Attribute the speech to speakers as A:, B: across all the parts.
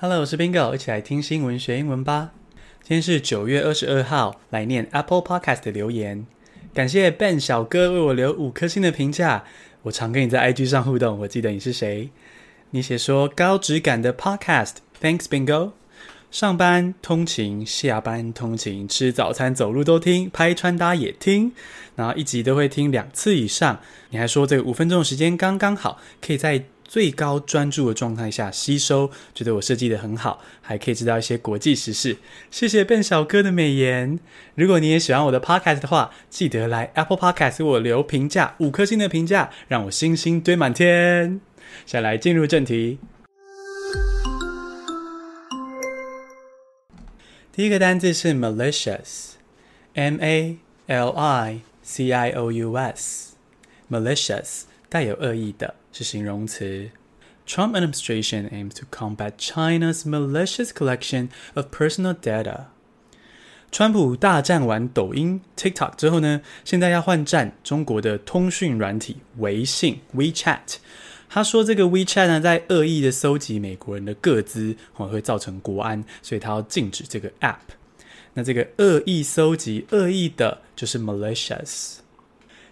A: Hello，我是 Bingo，一起来听新闻学英文吧。今天是九月二十二号，来念 Apple Podcast 的留言。感谢 Ben 小哥为我留五颗星的评价。我常跟你在 IG 上互动，我记得你是谁。你写说高质感的 Podcast，Thanks Bingo。上班通勤、下班通勤、吃早餐、走路都听，拍穿搭也听，然后一集都会听两次以上。你还说这个五分钟的时间刚刚好，可以在最高专注的状态下吸收，觉得我设计得很好，还可以知道一些国际时事。谢谢笨小哥的美言。如果你也喜欢我的 Podcast 的话，记得来 Apple Podcast 给我留评价，五颗星的评价，让我星星堆满天。下来进入正题。第一个单字是 malicious，m a l i c i o u s，malicious 带有恶意的，是形容词。Trump administration aims to combat China's malicious collection of personal data。川普大战完抖音 TikTok 之后呢，现在要换战中国的通讯软体微信 WeChat。他说：“这个 WeChat 呢，在恶意的搜集美国人的个资，会造成国安，所以他要禁止这个 App。那这个恶意搜集、恶意的，就是 malicious。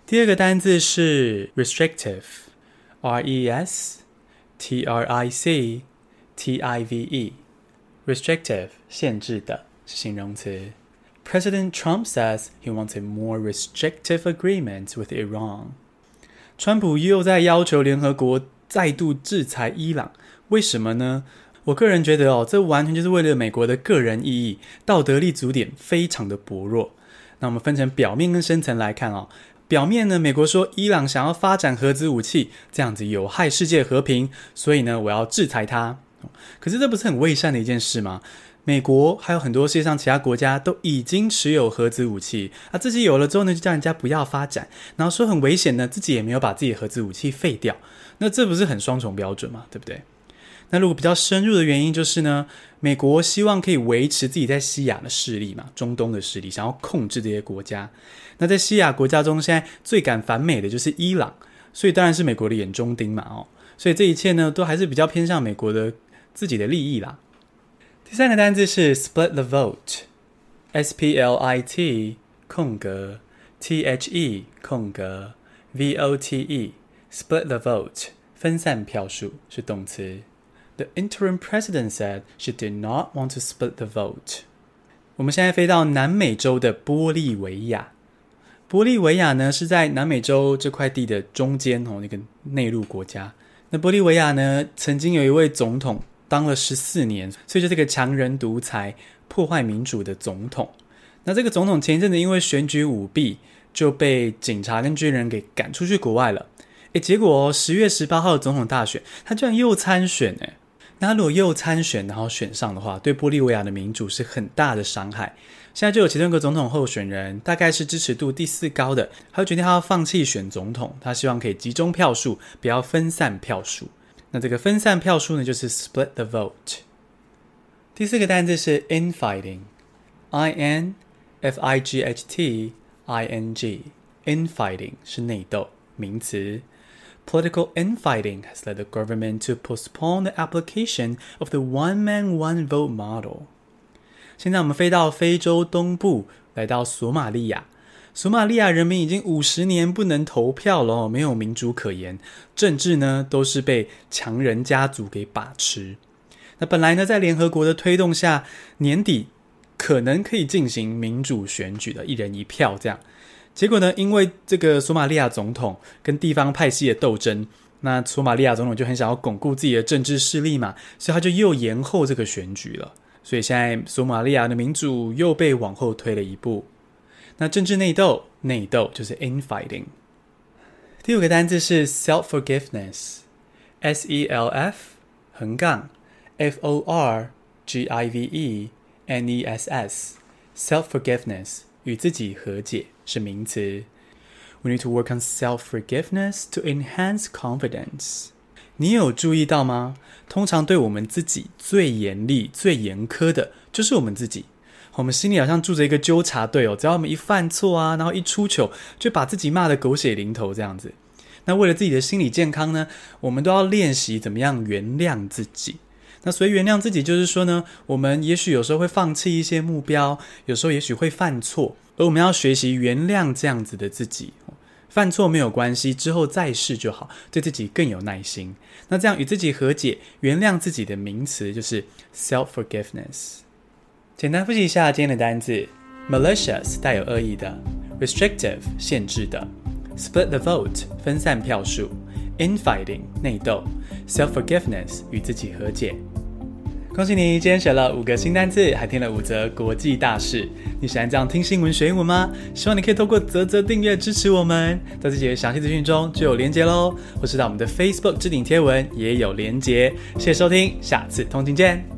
A: 第二个单字是 restrictive，R-E-S-T-R-I-C-T-I-V-E，restrictive 限制的，是形容词。President Trump says he wants a more restrictive agreement with Iran。”川普又在要求联合国再度制裁伊朗，为什么呢？我个人觉得哦，这完全就是为了美国的个人利益，道德立足点非常的薄弱。那我们分成表面跟深层来看哦。表面呢，美国说伊朗想要发展核子武器，这样子有害世界和平，所以呢，我要制裁他。可是这不是很伪善的一件事吗？美国还有很多世界上其他国家都已经持有核子武器啊，自己有了之后呢，就叫人家不要发展，然后说很危险呢，自己也没有把自己的核子武器废掉，那这不是很双重标准吗？对不对？那如果比较深入的原因就是呢，美国希望可以维持自己在西亚的势力嘛，中东的势力，想要控制这些国家。那在西亚国家中，现在最敢反美的就是伊朗，所以当然是美国的眼中钉嘛，哦，所以这一切呢，都还是比较偏向美国的自己的利益啦。第三个单字是 split the vote，S P L I T 空格 T H E 空格 V O T E，split the vote 分散票数是动词。The interim president said she did not want to split the vote。我们现在飞到南美洲的玻利维亚，玻利维亚呢是在南美洲这块地的中间哦，那个内陆国家。那玻利维亚呢，曾经有一位总统。当了十四年，所以就这个强人独裁、破坏民主的总统。那这个总统前一阵子因为选举舞弊，就被警察跟军人给赶出去国外了。诶，结果十月十八号的总统大选，他居然又参选诶。那如果又参选，然后选上的话，对玻利维亚的民主是很大的伤害。现在就有其中一个总统候选人，大概是支持度第四高的，他决定他要放弃选总统，他希望可以集中票数，不要分散票数。那这个分散票数呢，就是 split the vote。第四个单字是 infighting，I N F I G H T I N G，infighting 是内斗，名词。Political infighting has led the government to postpone the application of the one man one vote model。现在我们飞到非洲东部，来到索马利亚。索马利亚人民已经五十年不能投票了，没有民主可言，政治呢都是被强人家族给把持。那本来呢，在联合国的推动下，年底可能可以进行民主选举的，一人一票这样。结果呢，因为这个索马利亚总统跟地方派系的斗争，那索马利亚总统就很想要巩固自己的政治势力嘛，所以他就又延后这个选举了。所以现在索马利亚的民主又被往后推了一步。那政治内斗，内斗就是 infighting。第五个单字是 self-forgiveness，s e l f 横杠 f o r g i v e n e s s，self-forgiveness 与自己和解是名词。We need to work on self-forgiveness to enhance confidence。你有注意到吗？通常对我们自己最严厉、最严苛的，就是我们自己。我们心里好像住着一个纠察队哦，只要我们一犯错啊，然后一出糗，就把自己骂得狗血淋头这样子。那为了自己的心理健康呢，我们都要练习怎么样原谅自己。那所以原谅自己就是说呢，我们也许有时候会放弃一些目标，有时候也许会犯错，而我们要学习原谅这样子的自己。犯错没有关系，之后再试就好，对自己更有耐心。那这样与自己和解、原谅自己的名词就是 self-forgiveness。简单复习一下今天的单字：malicious 带有恶意的，restrictive 限制的，split the vote 分散票数，infighting 内斗，self-forgiveness 与自己和解。恭喜你，今天学了五个新单字，还听了五则国际大事。你喜欢这样听新闻学英文吗？希望你可以透过啧啧订阅支持我们，在这节详细资讯中就有连结喽，或是到我们的 Facebook 置顶贴文也有连结。谢谢收听，下次通勤见。